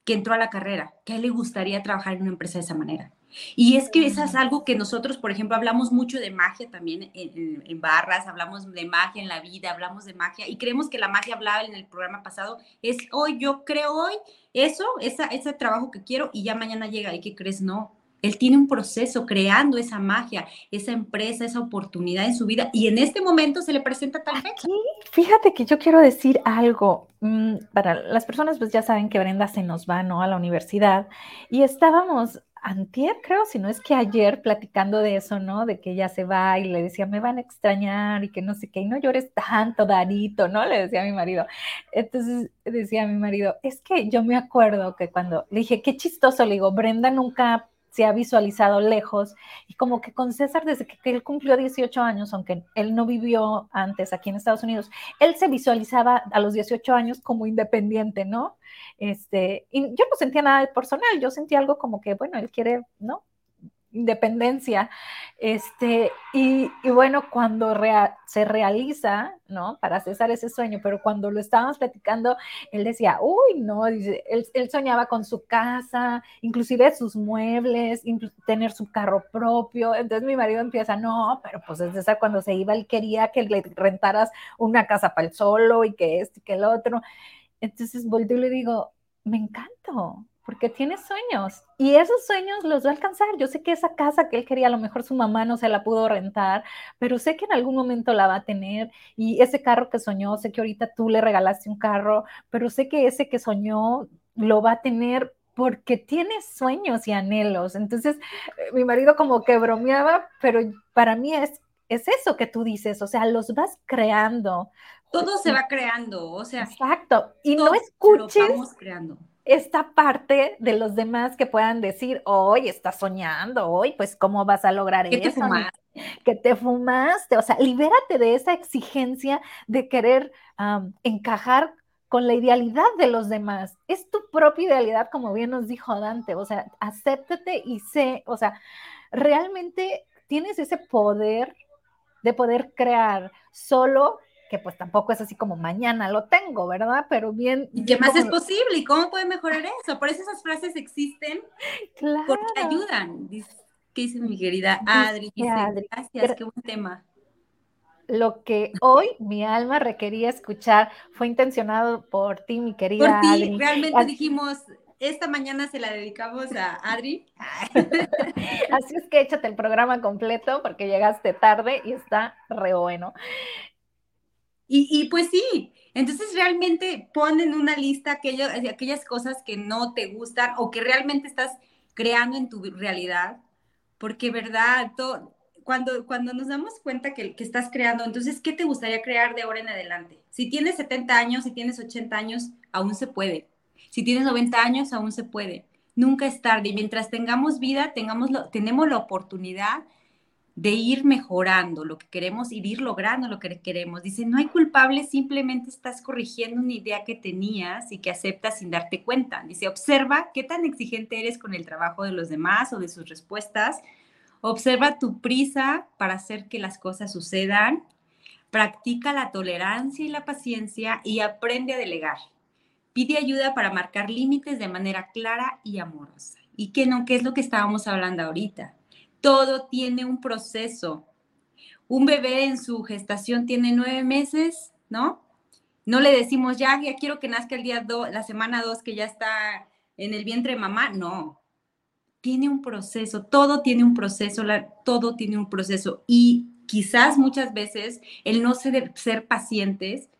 que entró a la carrera, que a él le gustaría trabajar en una empresa de esa manera. Y es que eso es algo que nosotros, por ejemplo, hablamos mucho de magia también en, barras, hablamos de magia en la vida, hablamos de magia y creemos que la magia hablaba en el programa pasado es hoy, yo creo hoy eso, esa, ese trabajo que quiero y ya mañana llega. ¿Y qué crees? No. Él tiene un proceso creando esa magia, esa empresa, esa oportunidad en su vida y en este momento se le presenta tal fecha. fíjate que yo quiero decir algo. Mm, para las personas, pues ya saben que Brenda se nos va, ¿no? A la universidad y estábamos antier, creo, si no es que ayer platicando de eso, ¿no? De que ella se va y le decía, me van a extrañar y que no sé qué, y no llores tanto, Darito, ¿no? Le decía a mi marido. Entonces decía a mi marido, es que yo me acuerdo que cuando le dije, qué chistoso, le digo, Brenda nunca se ha visualizado lejos y como que con César desde que, él cumplió 18 años, aunque él no vivió antes aquí en Estados Unidos, él se visualizaba a los 18 años como independiente, ¿no? Este, y yo no sentía nada de personal, yo sentía algo como que, bueno, él quiere, ¿no? Independencia. Este, y, bueno, cuando se realiza, ¿no? Para César ese sueño, pero cuando lo estábamos platicando, él decía, uy, no, dice, él, soñaba con su casa, inclusive sus muebles, tener su carro propio. Entonces mi marido empieza, no, pero pues es César cuando se iba, él quería que le rentaras una casa para él solo y que esto y que el otro. Entonces volteo y le digo, me encanto, porque tiene sueños y esos sueños los va a alcanzar. Yo sé que esa casa que él quería, a lo mejor su mamá no se la pudo rentar, pero sé que en algún momento la va a tener y ese carro que soñó, sé que ahorita tú le regalaste un carro, pero sé que ese que soñó lo va a tener porque tiene sueños y anhelos. Entonces, eh, mi marido como que bromeaba, pero para mí es, es eso que tú dices, o sea, los vas creando. Todo se va creando, o sea. Exacto. Y no escuches. Lo creando esta parte de los demás que puedan decir, hoy estás soñando, hoy, pues, ¿cómo vas a lograr ¿Qué eso? Te? Que te fumaste, o sea, libérate de esa exigencia de querer encajar con la idealidad de los demás. Es tu propia idealidad, como bien nos dijo Dante, o sea, acéptate y sé, o sea, realmente tienes ese poder de poder crear solo que pues tampoco es así como mañana lo tengo, ¿verdad? Pero bien. ¿Y qué más es posible? ¿Y cómo puede mejorar eso? Por eso esas frases existen. Claro. Porque ayudan. ¿Qué dice mi querida Adri? Dice, gracias, qué buen tema. Lo que hoy mi alma requería escuchar fue intencionado por ti, mi querida por ti, Adri. Realmente dijimos, esta mañana se la dedicamos a Adri. Así es que échate el programa completo porque llegaste tarde y está re bueno. Y, pues sí, entonces realmente ponen una lista aquello, aquellas cosas que no te gustan o que realmente estás creando en tu realidad, porque verdad, cuando, cuando nos damos cuenta que, que, estás creando, entonces, ¿qué te gustaría crear de ahora en adelante? Si tienes 70 años, si tienes 80 años, aún se puede. Si tienes 90 años, aún se puede. Nunca es tarde. Y mientras tengamos vida, tengamos tenemos la oportunidad de ir mejorando lo que queremos y de ir logrando lo que queremos. Dice, no hay culpable, simplemente estás corrigiendo una idea que tenías y que aceptas sin darte cuenta. Dice, observa qué tan exigente eres con el trabajo de los demás o de sus respuestas Observa tu prisa para hacer que las cosas sucedan. Practica la tolerancia y la paciencia y aprende a delegar. Pide ayuda para marcar límites de manera clara y amorosa. ¿Y qué no? ¿Qué es lo que estábamos hablando ahorita? Todo tiene un proceso. Un bebé en su gestación tiene nueve meses, ¿no? No le decimos ya, ya quiero que nazca el día 2, la semana 2 que ya está en el vientre de mamá. No, tiene un proceso, todo tiene un proceso, todo tiene un proceso. Y quizás muchas veces el no ser pacientes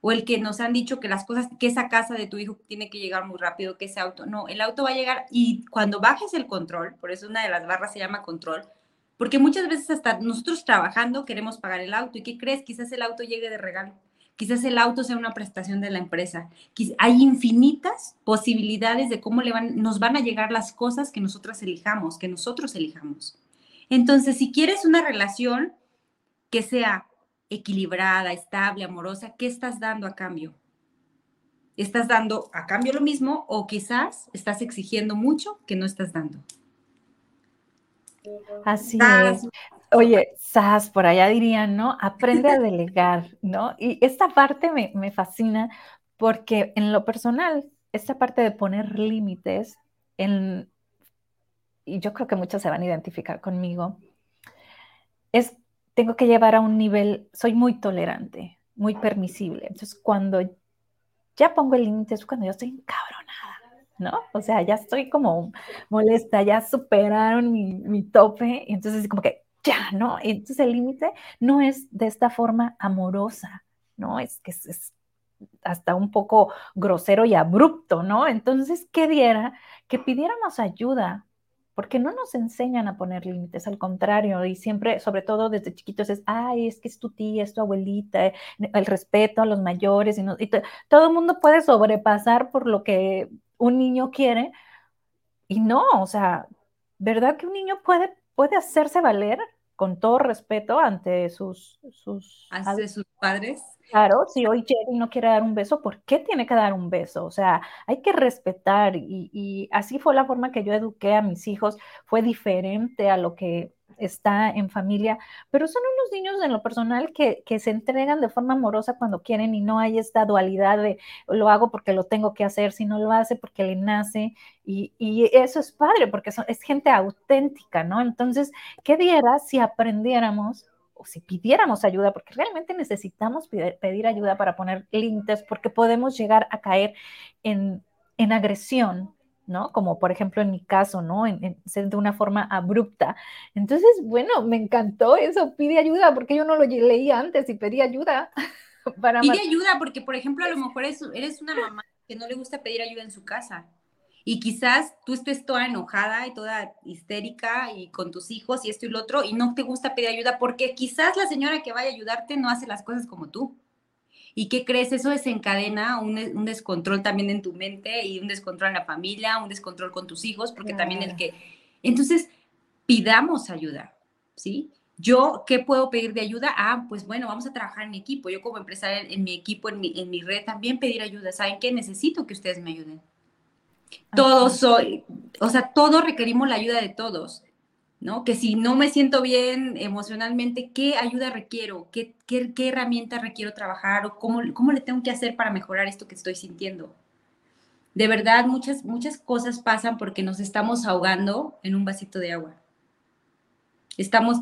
o el que nos han dicho que las cosas, que esa casa de tu hijo tiene que llegar muy rápido, que ese auto, no, el auto va a llegar y cuando bajes el control, por eso una de las barras se llama control, porque muchas veces hasta nosotros trabajando queremos pagar el auto y ¿qué crees? Quizás el auto llegue de regalo. Quizás el auto sea una prestación de la empresa. Hay infinitas posibilidades de cómo nos van a llegar las cosas que nosotras elijamos, que nosotros elijamos. Entonces, si quieres una relación que sea equilibrada, estable, amorosa, ¿qué estás dando a cambio? ¿Estás dando a cambio lo mismo o quizás estás exigiendo mucho que no estás dando? Así es. Oye, Sas, por allá dirían, ¿no? Aprende a delegar, ¿no? Y esta parte me, fascina porque en lo personal, esta parte de poner límites, en, y yo creo que muchos se van a identificar conmigo, es, tengo que llevar a un nivel, soy muy tolerante, muy permisible. Entonces, cuando ya pongo el límite es cuando yo estoy encabronada, ¿no? O sea, ya estoy como molesta, ya superaron mi, mi tope, y entonces como que ya, ¿no? Entonces el límite no es de esta forma amorosa, ¿no? Es que es, hasta un poco grosero y abrupto, ¿no? Entonces, ¿qué diera? Que pidiéramos ayuda, porque no nos enseñan a poner límites, al contrario, y siempre, sobre todo desde chiquitos, es, ay, es que es tu tía, es tu abuelita, eh, el respeto a los mayores, y, y todo el mundo puede sobrepasar por lo que un niño quiere, y no, o sea, ¿verdad que un niño puede puede hacerse valer con todo respeto ante sus, sus, ante sus padres. Claro, si hoy Jerry no quiere dar un beso, ¿por qué tiene que dar un beso? O sea, hay que respetar y, y así fue la forma que yo eduqué a mis hijos, fue diferente a lo que está en familia, pero son unos niños en lo personal que, se entregan de forma amorosa cuando quieren y no hay esta dualidad de lo hago porque lo tengo que hacer, si no lo hace porque le nace y, eso es padre porque es gente auténtica, ¿no? Entonces, ¿qué diera si aprendiéramos o si pidiéramos ayuda, porque realmente necesitamos pedir, ayuda para poner límites, porque podemos llegar a caer en, en agresión ¿no? Como por ejemplo en mi caso, ¿no? En, de una forma abrupta. Entonces, bueno, me encantó eso, pide ayuda, porque yo no lo leí antes y pedí ayuda. Para pide ayuda, porque por ejemplo, a lo mejor eres una mamá que no le gusta pedir ayuda en su casa. Y quizás tú estés toda enojada y toda histérica y con tus hijos y esto y lo otro y no te gusta pedir ayuda porque quizás la señora que vaya a ayudarte no hace las cosas como tú. ¿Y qué crees? Eso desencadena un, un, descontrol también en tu mente y un descontrol en la familia, un descontrol con tus hijos, porque también el que... Entonces, pidamos ayuda, ¿sí? Yo, ¿qué puedo pedir de ayuda? Ah, pues bueno, vamos a trabajar en mi equipo. Yo como empresaria en, mi equipo, en mi, en mi, red, también pedir ayuda. ¿Saben qué? Necesito que ustedes me ayuden. Todos soy, o sea, todos requerimos la ayuda de todos. ¿no? Que si no me siento bien emocionalmente, ¿qué ayuda requiero? ¿Qué, qué, qué herramienta requiero trabajar? ¿O cómo, cómo, le tengo que hacer para mejorar esto que estoy sintiendo? De verdad, muchas, muchas cosas pasan porque nos estamos ahogando en un vasito de agua. Estamos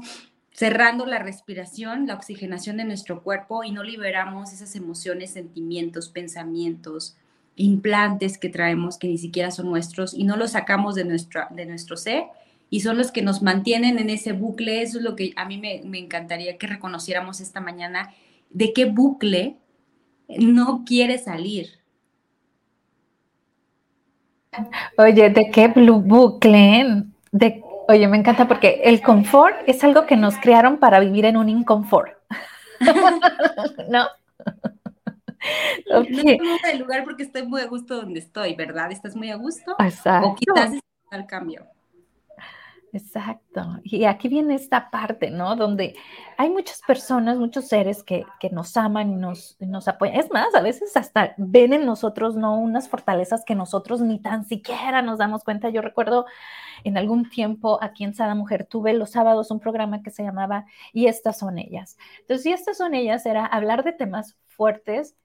cerrando la respiración, la oxigenación de nuestro cuerpo y no liberamos esas emociones, sentimientos, pensamientos, implantes que traemos que ni siquiera son nuestros y no los sacamos de, nuestra, de nuestro ser y son los que nos mantienen en ese bucle. Eso es lo que a mí me, encantaría que reconociéramos esta mañana, de qué bucle no quiere salir. Oye, ¿de qué bucle? De, oye, me encanta porque el confort es algo que nos crearon para vivir en un inconfort. ¿No? Okay. No el lugar porque estoy muy a gusto donde estoy, ¿verdad? ¿Estás muy a gusto? Exacto. O quizás es al cambio. Exacto. Y aquí viene esta parte, ¿no? Donde hay muchas personas, muchos seres que, nos aman y nos, nos apoyan. Es más, a veces hasta ven en nosotros, ¿no? Unas fortalezas que nosotros ni tan siquiera nos damos cuenta. Yo recuerdo en algún tiempo aquí en Sada Mujer tuve los sábados un programa que se llamaba Y estas son ellas. Entonces, y estas son ellas era hablar de temas fuertes,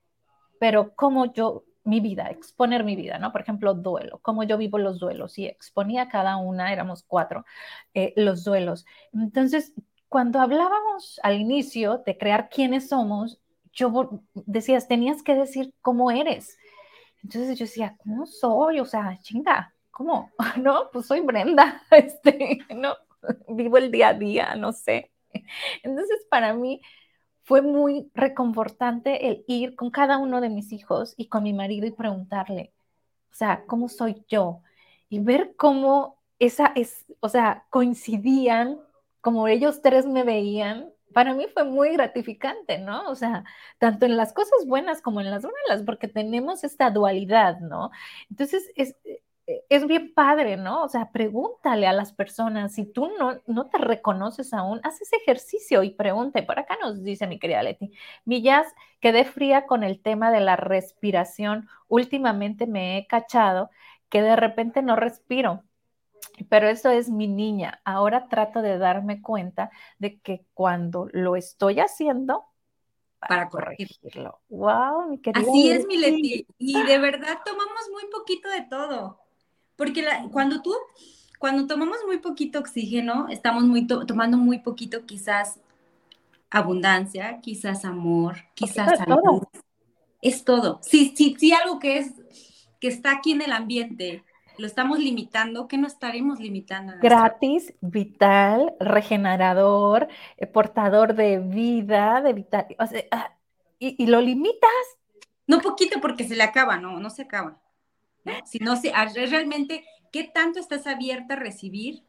pero como yo mi vida, exponer mi vida, ¿no? Por ejemplo, duelo, cómo yo vivo los duelos y exponía cada una, éramos cuatro, eh, los duelos. Entonces, cuando hablábamos al inicio de crear quiénes somos, yo decías, tenías que decir cómo eres. Entonces yo decía, ¿cómo soy? O sea, chinga, ¿cómo? No, pues soy Brenda, este, no, vivo el día a día, no sé. Entonces, para mí, fue muy reconfortante el ir con cada uno de mis hijos y con mi marido y preguntarle, o sea, ¿cómo soy yo? Y ver cómo esa es, o sea, coincidían, como ellos tres me veían, para mí fue muy gratificante, ¿no? O sea, tanto en las cosas buenas como en las malas, porque tenemos esta dualidad, ¿no? Entonces, es, es bien padre, ¿no? O sea, pregúntale a las personas, si tú no, no te reconoces aún, haz ese ejercicio y pregunte. Por acá nos dice mi querida Leti, mi jazz quedé fría con el tema de la respiración. Últimamente me he cachado que de repente no respiro. Pero eso es mi niña. Ahora trato de darme cuenta de que cuando lo estoy haciendo, para, corregirlo. Wow, mi querida. Así es, mi Leti. Y de verdad tomamos muy poquito de todo. Porque cuando tú, cuando tomamos muy poquito oxígeno, estamos muy tomando muy poquito quizás abundancia, quizás amor, quizás salud. Es todo. Sí, sí, sí, algo que es, que está aquí en el ambiente, lo estamos limitando, ¿qué no estaremos limitando? Gratis, vital, regenerador, eh, portador de vida, de vital, ah, y, y, lo limitas. No poquito porque se le acaba, no, no se acaba. Si no se, realmente, ¿qué tanto estás abierta a recibir?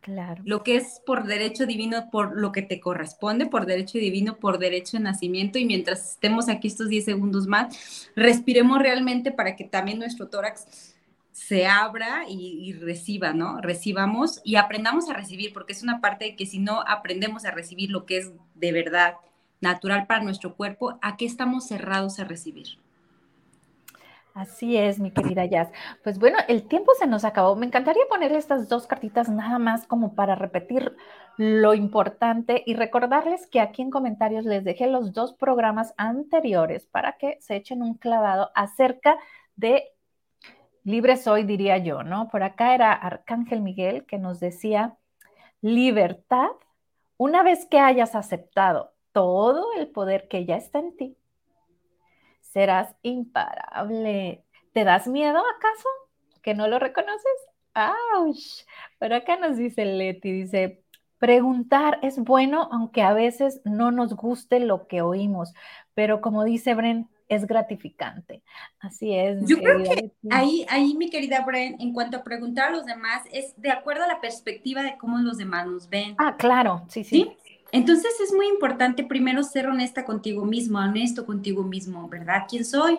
Claro. Lo que es por derecho divino, por lo que te corresponde, por derecho divino, por derecho de nacimiento. Y mientras estemos aquí estos 10 segundos más, respiremos realmente para que también nuestro tórax se abra y, y, reciba, ¿no? Recibamos y aprendamos a recibir, porque es una parte de que si no aprendemos a recibir lo que es de verdad natural para nuestro cuerpo, ¿a qué estamos cerrados a recibir? Así es, mi querida Jazz. Pues bueno, el tiempo se nos acabó. Me encantaría poner estas dos cartitas nada más como para repetir lo importante y recordarles que aquí en comentarios les dejé los dos programas anteriores para que se echen un clavado acerca de libre soy, diría yo, ¿no? Por acá era Arcángel Miguel que nos decía, libertad, una vez que hayas aceptado todo el poder que ya está en ti, serás imparable. ¿Te das miedo acaso? ¿Que no lo reconoces? ¡Auch! Pero acá nos dice Leti, dice, preguntar es bueno, aunque a veces no nos guste lo que oímos, pero como dice Bren, es gratificante. Así es. Yo creo que ahí, ahí, mi querida Bren, en cuanto a preguntar a los demás, es de acuerdo a la perspectiva de cómo los demás nos ven. Ah, claro, sí, sí. ¿Sí? Entonces es muy importante primero ser honesta contigo mismo, honesto contigo mismo, ¿verdad? ¿Quién soy?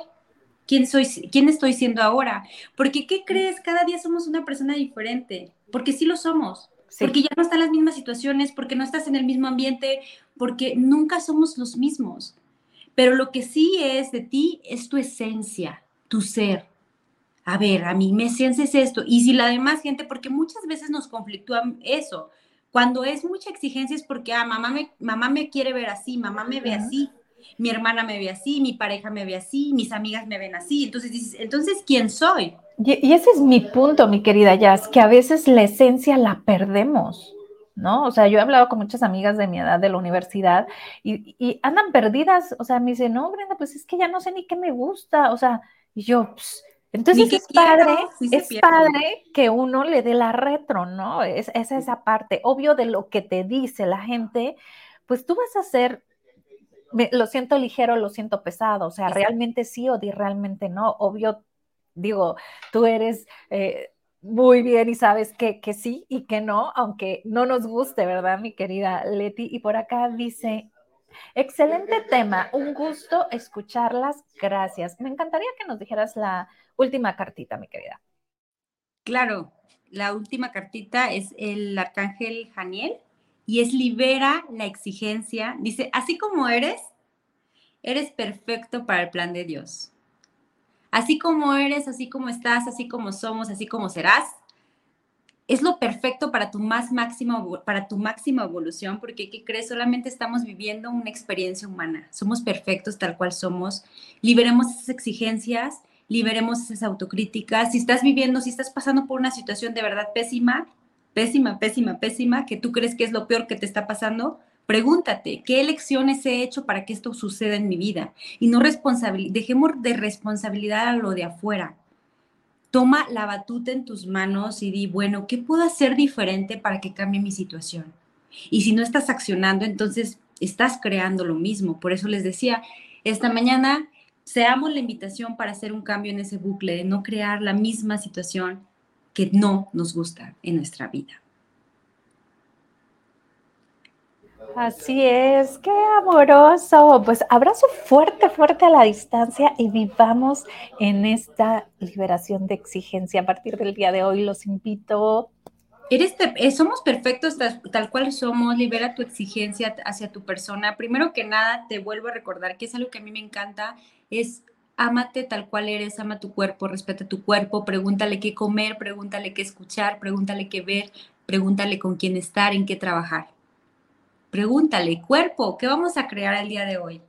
¿Quién soy? ¿Quién estoy siendo ahora? Porque ¿qué crees? Cada día somos una persona diferente, porque sí lo somos. Porque ya no están las mismas situaciones, porque no estás en el mismo ambiente, porque nunca somos los mismos. Pero lo que sí es de ti es tu esencia, tu ser. A ver, a mí mi esencia es esto. Y si la demás gente, porque muchas veces nos conflictúa eso, cuando es mucha exigencia es porque, ah, mamá me, mamá me quiere ver así, mamá me ve así, mi hermana me ve así, mi pareja me ve así, mis amigas me ven así. Entonces dices, entonces, ¿quién soy? Y, ese es mi punto, mi querida Jazz, que a veces la esencia la perdemos. ¿no? O sea, yo he hablado con muchas amigas de mi edad de la universidad y, andan perdidas, o sea, me dicen, no, Brenda, pues es que ya no sé ni qué me gusta, o sea, y yo, entonces es padre, es padre que uno le dé la retro, ¿no? Es, esa parte. Obvio de lo que te dice la gente, pues tú vas a hacer, lo siento ligero, lo siento pesado, o sea, realmente sí o realmente no. Obvio, digo, tú eres eh, muy bien y sabes que, que sí y que no, aunque no nos guste, ¿verdad, mi querida Leti? Y por acá dice, Excelente tema, un gusto escucharlas, gracias. Me encantaría que nos dijeras la última cartita, mi querida. Claro, la última cartita es el arcángel Janiel y es libera la exigencia. Dice, así como eres, eres perfecto para el plan de Dios. Así como eres, así como estás, así como somos, así como serás, es lo perfecto para tu más máxima, para tu máxima evolución, porque ¿qué crees? Solamente estamos viviendo una experiencia humana. Somos perfectos tal cual somos. Liberemos esas exigencias, liberemos esas autocríticas. Si estás viviendo, si estás pasando por una situación de verdad pésima, pésima, pésima, pésima, que tú crees que es lo peor que te está pasando, pregúntate, ¿qué elecciones he hecho para que esto suceda en mi vida? Y no dejemos de responsabilidad a lo de afuera toma la batuta en tus manos y di, bueno, ¿qué puedo hacer diferente para que cambie mi situación? Y si no estás accionando, entonces estás creando lo mismo. Por eso les decía, esta mañana seamos la invitación para hacer un cambio en ese bucle, de no crear la misma situación que no nos gusta en nuestra vida. Así es, qué amoroso. Pues abrazo fuerte, fuerte a la distancia y vivamos en esta liberación de exigencia. A partir del día de hoy los invito. Eres, eh, somos perfectos tal, tal, cual somos, libera tu exigencia hacia tu persona. Primero que nada, te vuelvo a recordar que es algo que a mí me encanta, es ámate tal cual eres, ama tu cuerpo, respeta tu cuerpo, pregúntale qué comer, pregúntale qué escuchar, pregúntale qué ver, pregúntale con quién estar, en qué trabajar. Pregúntale, cuerpo, ¿qué vamos a crear el día de hoy?